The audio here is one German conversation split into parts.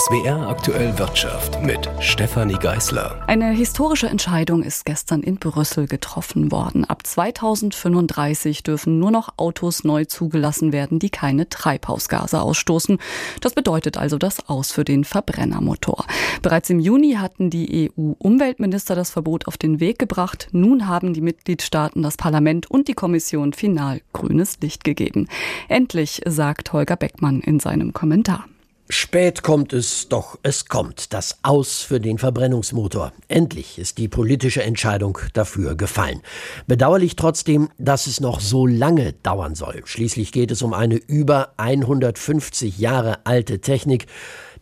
SWR aktuell Wirtschaft mit Stefanie Geißler. Eine historische Entscheidung ist gestern in Brüssel getroffen worden. Ab 2035 dürfen nur noch Autos neu zugelassen werden, die keine Treibhausgase ausstoßen. Das bedeutet also das Aus für den Verbrennermotor. Bereits im Juni hatten die EU-Umweltminister das Verbot auf den Weg gebracht. Nun haben die Mitgliedstaaten, das Parlament und die Kommission final grünes Licht gegeben. Endlich, sagt Holger Beckmann in seinem Kommentar. Spät kommt es, doch es kommt. Das Aus für den Verbrennungsmotor. Endlich ist die politische Entscheidung dafür gefallen. Bedauerlich trotzdem, dass es noch so lange dauern soll. Schließlich geht es um eine über 150 Jahre alte Technik,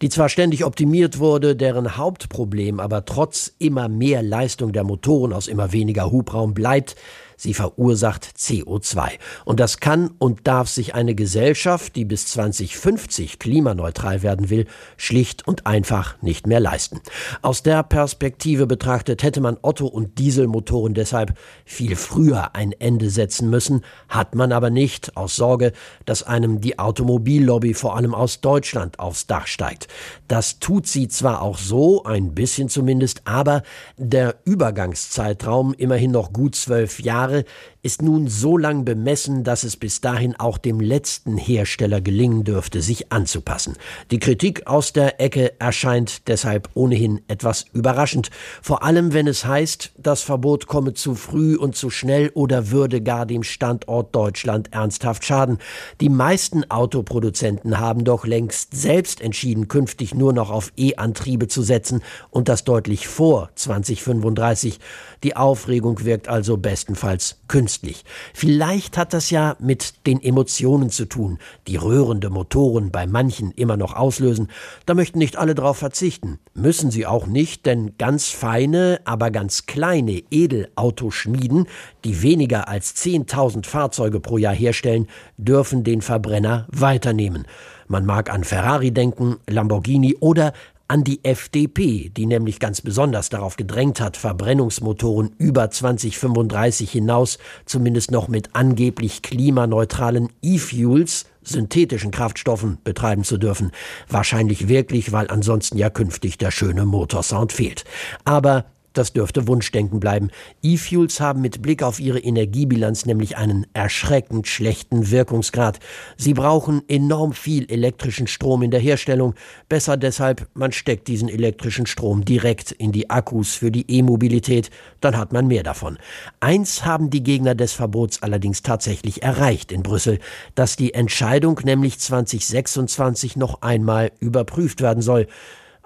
die zwar ständig optimiert wurde, deren Hauptproblem aber trotz immer mehr Leistung der Motoren aus immer weniger Hubraum bleibt, Sie verursacht CO2. Und das kann und darf sich eine Gesellschaft, die bis 2050 klimaneutral werden will, schlicht und einfach nicht mehr leisten. Aus der Perspektive betrachtet hätte man Otto- und Dieselmotoren deshalb viel früher ein Ende setzen müssen, hat man aber nicht, aus Sorge, dass einem die Automobillobby vor allem aus Deutschland aufs Dach steigt. Das tut sie zwar auch so, ein bisschen zumindest, aber der Übergangszeitraum, immerhin noch gut zwölf Jahre, Jahre ist nun so lang bemessen, dass es bis dahin auch dem letzten Hersteller gelingen dürfte, sich anzupassen. Die Kritik aus der Ecke erscheint deshalb ohnehin etwas überraschend, vor allem wenn es heißt, das Verbot komme zu früh und zu schnell oder würde gar dem Standort Deutschland ernsthaft schaden. Die meisten Autoproduzenten haben doch längst selbst entschieden, künftig nur noch auf E-Antriebe zu setzen und das deutlich vor 2035. Die Aufregung wirkt also bestenfalls künstlich künstlich. Vielleicht hat das ja mit den Emotionen zu tun, die röhrende Motoren bei manchen immer noch auslösen. Da möchten nicht alle drauf verzichten. Müssen sie auch nicht, denn ganz feine, aber ganz kleine Edelautoschmieden, die weniger als 10.000 Fahrzeuge pro Jahr herstellen, dürfen den Verbrenner weiternehmen. Man mag an Ferrari denken, Lamborghini oder an die FDP, die nämlich ganz besonders darauf gedrängt hat, Verbrennungsmotoren über 2035 hinaus zumindest noch mit angeblich klimaneutralen E-Fuels synthetischen Kraftstoffen betreiben zu dürfen. Wahrscheinlich wirklich, weil ansonsten ja künftig der schöne Motorsound fehlt. Aber das dürfte Wunschdenken bleiben. E-Fuels haben mit Blick auf ihre Energiebilanz nämlich einen erschreckend schlechten Wirkungsgrad. Sie brauchen enorm viel elektrischen Strom in der Herstellung. Besser deshalb, man steckt diesen elektrischen Strom direkt in die Akkus für die E-Mobilität, dann hat man mehr davon. Eins haben die Gegner des Verbots allerdings tatsächlich erreicht in Brüssel, dass die Entscheidung nämlich 2026 noch einmal überprüft werden soll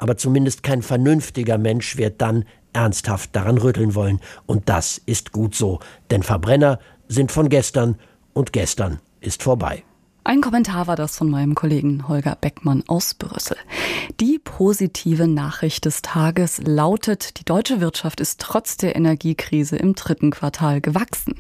aber zumindest kein vernünftiger Mensch wird dann ernsthaft daran rütteln wollen. Und das ist gut so, denn Verbrenner sind von gestern und gestern ist vorbei. Ein Kommentar war das von meinem Kollegen Holger Beckmann aus Brüssel. Die positive Nachricht des Tages lautet, die deutsche Wirtschaft ist trotz der Energiekrise im dritten Quartal gewachsen.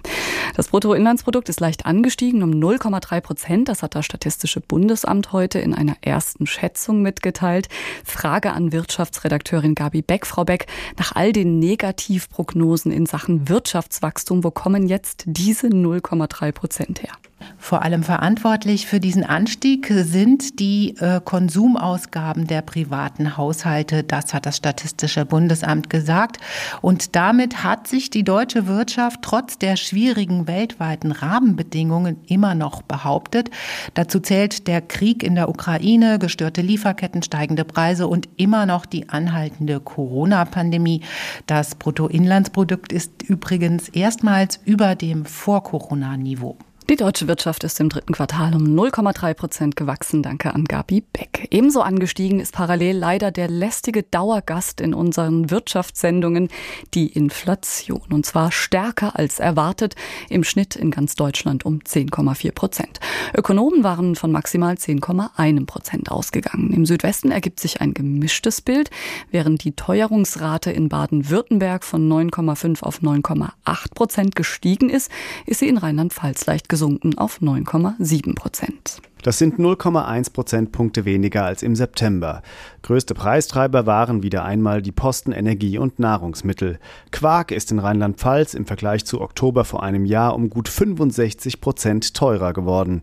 Das Bruttoinlandsprodukt ist leicht angestiegen um 0,3 Prozent. Das hat das Statistische Bundesamt heute in einer ersten Schätzung mitgeteilt. Frage an Wirtschaftsredakteurin Gabi Beck. Frau Beck, nach all den Negativprognosen in Sachen Wirtschaftswachstum, wo kommen jetzt diese 0,3 Prozent her? Vor allem verantwortlich für diesen Anstieg sind die äh, Konsumausgaben der privaten Haushalte. Das hat das Statistische Bundesamt gesagt. Und damit hat sich die deutsche Wirtschaft trotz der schwierigen weltweiten Rahmenbedingungen immer noch behauptet. Dazu zählt der Krieg in der Ukraine, gestörte Lieferketten, steigende Preise und immer noch die anhaltende Corona-Pandemie. Das Bruttoinlandsprodukt ist übrigens erstmals über dem Vor-Corona-Niveau. Die deutsche Wirtschaft ist im dritten Quartal um 0,3 Prozent gewachsen. Danke an Gabi Beck. Ebenso angestiegen ist parallel leider der lästige Dauergast in unseren Wirtschaftssendungen, die Inflation. Und zwar stärker als erwartet, im Schnitt in ganz Deutschland um 10,4 Prozent. Ökonomen waren von maximal 10,1 Prozent ausgegangen. Im Südwesten ergibt sich ein gemischtes Bild. Während die Teuerungsrate in Baden-Württemberg von 9,5 auf 9,8 Prozent gestiegen ist, ist sie in Rheinland-Pfalz leicht gesunken auf 9,7 Prozent. Das sind 0,1 Prozentpunkte weniger als im September. Größte Preistreiber waren wieder einmal die Posten, Energie und Nahrungsmittel. Quark ist in Rheinland-Pfalz im Vergleich zu Oktober vor einem Jahr um gut 65 Prozent teurer geworden.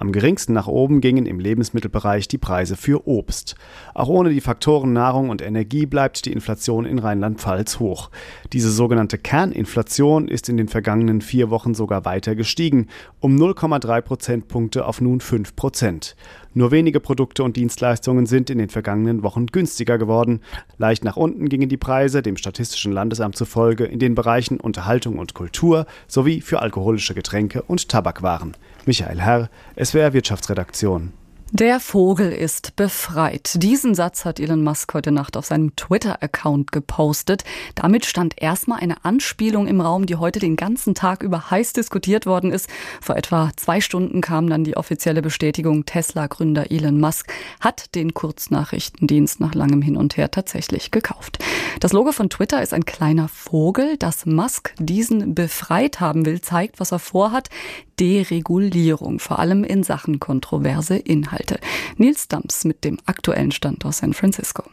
Am geringsten nach oben gingen im Lebensmittelbereich die Preise für Obst. Auch ohne die Faktoren Nahrung und Energie bleibt die Inflation in Rheinland-Pfalz hoch. Diese sogenannte Kerninflation ist in den vergangenen vier Wochen sogar weiter gestiegen, um 0,3 Prozentpunkte auf nun 5 Prozent. Nur wenige Produkte und Dienstleistungen sind in den vergangenen Wochen günstiger geworden. Leicht nach unten gingen die Preise, dem Statistischen Landesamt zufolge, in den Bereichen Unterhaltung und Kultur sowie für alkoholische Getränke und Tabakwaren. Michael Herr, SWR Wirtschaftsredaktion. Der Vogel ist befreit. Diesen Satz hat Elon Musk heute Nacht auf seinem Twitter-Account gepostet. Damit stand erstmal eine Anspielung im Raum, die heute den ganzen Tag über heiß diskutiert worden ist. Vor etwa zwei Stunden kam dann die offizielle Bestätigung, Tesla-Gründer Elon Musk hat den Kurznachrichtendienst nach langem Hin und Her tatsächlich gekauft. Das Logo von Twitter ist ein kleiner Vogel. Dass Musk diesen befreit haben will, zeigt, was er vorhat. Deregulierung, vor allem in Sachen kontroverse Inhalte. Nils Dumps mit dem aktuellen Stand aus San Francisco.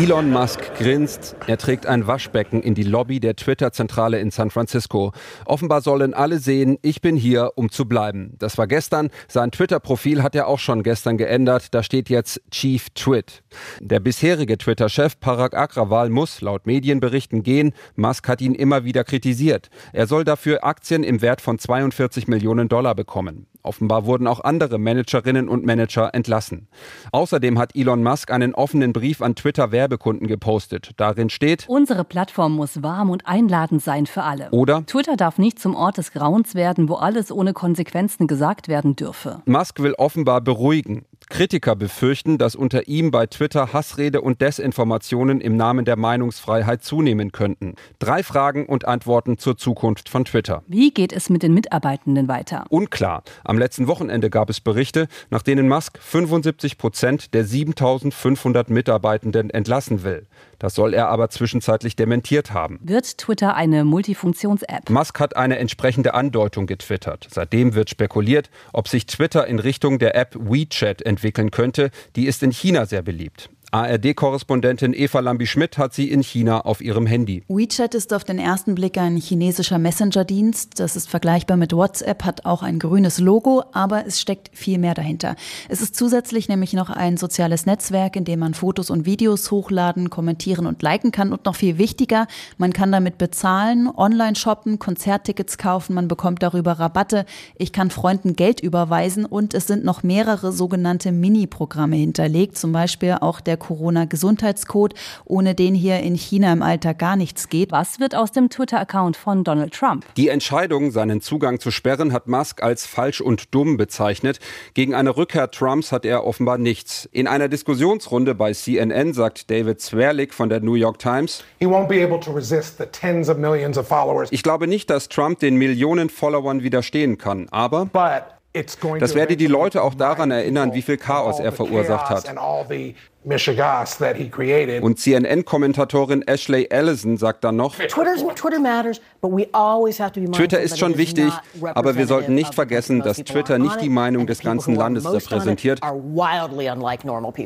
Elon Musk grinst. Er trägt ein Waschbecken in die Lobby der Twitter-Zentrale in San Francisco. Offenbar sollen alle sehen, ich bin hier, um zu bleiben. Das war gestern. Sein Twitter-Profil hat er auch schon gestern geändert. Da steht jetzt Chief Twit. Der bisherige Twitter-Chef Parag Agrawal muss laut Medienberichten gehen. Musk hat ihn immer wieder kritisiert. Er soll dafür Aktien im Wert von 42 Millionen Dollar bekommen. Offenbar wurden auch andere Managerinnen und Manager entlassen. Außerdem hat Elon Musk einen offenen Brief an Twitter-Werbekunden gepostet. Darin steht, Unsere Plattform muss warm und einladend sein für alle. Oder Twitter darf nicht zum Ort des Grauens werden, wo alles ohne Konsequenzen gesagt werden dürfe. Musk will offenbar beruhigen. Kritiker befürchten, dass unter ihm bei Twitter Hassrede und Desinformationen im Namen der Meinungsfreiheit zunehmen könnten. Drei Fragen und Antworten zur Zukunft von Twitter. Wie geht es mit den Mitarbeitenden weiter? Unklar. Am letzten Wochenende gab es Berichte, nach denen Musk 75 Prozent der 7500 Mitarbeitenden entlassen will. Das soll er aber zwischenzeitlich dementiert haben. Wird Twitter eine Multifunktions-App? Musk hat eine entsprechende Andeutung getwittert. Seitdem wird spekuliert, ob sich Twitter in Richtung der App WeChat entwickeln könnte. Die ist in China sehr beliebt. ARD-Korrespondentin Eva Lambi-Schmidt hat sie in China auf ihrem Handy. WeChat ist auf den ersten Blick ein chinesischer Messenger-Dienst. Das ist vergleichbar mit WhatsApp, hat auch ein grünes Logo, aber es steckt viel mehr dahinter. Es ist zusätzlich nämlich noch ein soziales Netzwerk, in dem man Fotos und Videos hochladen, kommentieren und liken kann. Und noch viel wichtiger, man kann damit bezahlen, online shoppen, Konzerttickets kaufen, man bekommt darüber Rabatte. Ich kann Freunden Geld überweisen und es sind noch mehrere sogenannte Mini-Programme hinterlegt, zum Beispiel auch der Corona-Gesundheitscode, ohne den hier in China im Alltag gar nichts geht. Was wird aus dem Twitter-Account von Donald Trump? Die Entscheidung, seinen Zugang zu sperren, hat Musk als falsch und dumm bezeichnet. Gegen eine Rückkehr Trumps hat er offenbar nichts. In einer Diskussionsrunde bei CNN sagt David Zwerlik von der New York Times, ich glaube nicht, dass Trump den Millionen Followern widerstehen kann, aber das werde die Leute auch daran erinnern, wie viel Chaos er verursacht hat. Und CNN-Kommentatorin Ashley Ellison sagt dann noch, Twitter ist schon wichtig, aber wir sollten nicht vergessen, dass Twitter nicht die Meinung des ganzen Landes repräsentiert.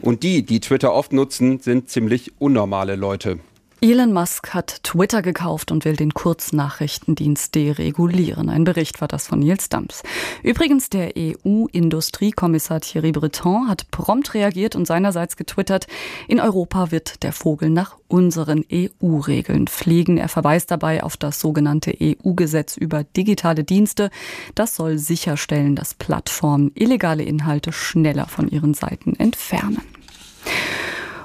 Und die, die Twitter oft nutzen, sind ziemlich unnormale Leute. Elon Musk hat Twitter gekauft und will den Kurznachrichtendienst deregulieren. Ein Bericht war das von Nils Dams. Übrigens, der EU-Industriekommissar Thierry Breton hat prompt reagiert und seinerseits getwittert, in Europa wird der Vogel nach unseren EU-Regeln fliegen. Er verweist dabei auf das sogenannte EU-Gesetz über digitale Dienste. Das soll sicherstellen, dass Plattformen illegale Inhalte schneller von ihren Seiten entfernen.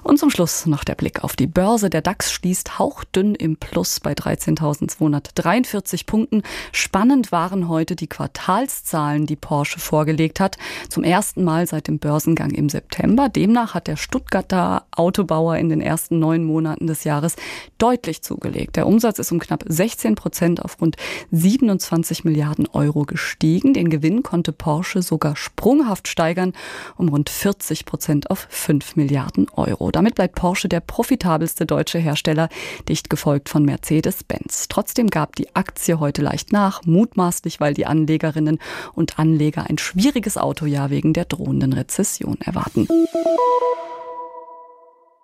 Und zum Schluss noch der Blick auf die Börse. Der DAX schließt hauchdünn im Plus bei 13.243 Punkten. Spannend waren heute die Quartalszahlen, die Porsche vorgelegt hat. Zum ersten Mal seit dem Börsengang im September. Demnach hat der Stuttgarter Autobauer in den ersten neun Monaten des Jahres deutlich zugelegt. Der Umsatz ist um knapp 16 Prozent auf rund 27 Milliarden Euro gestiegen. Den Gewinn konnte Porsche sogar sprunghaft steigern um rund 40 Prozent auf 5 Milliarden Euro. Damit bleibt Porsche der profitabelste deutsche Hersteller, dicht gefolgt von Mercedes-Benz. Trotzdem gab die Aktie heute leicht nach, mutmaßlich, weil die Anlegerinnen und Anleger ein schwieriges Autojahr wegen der drohenden Rezession erwarten.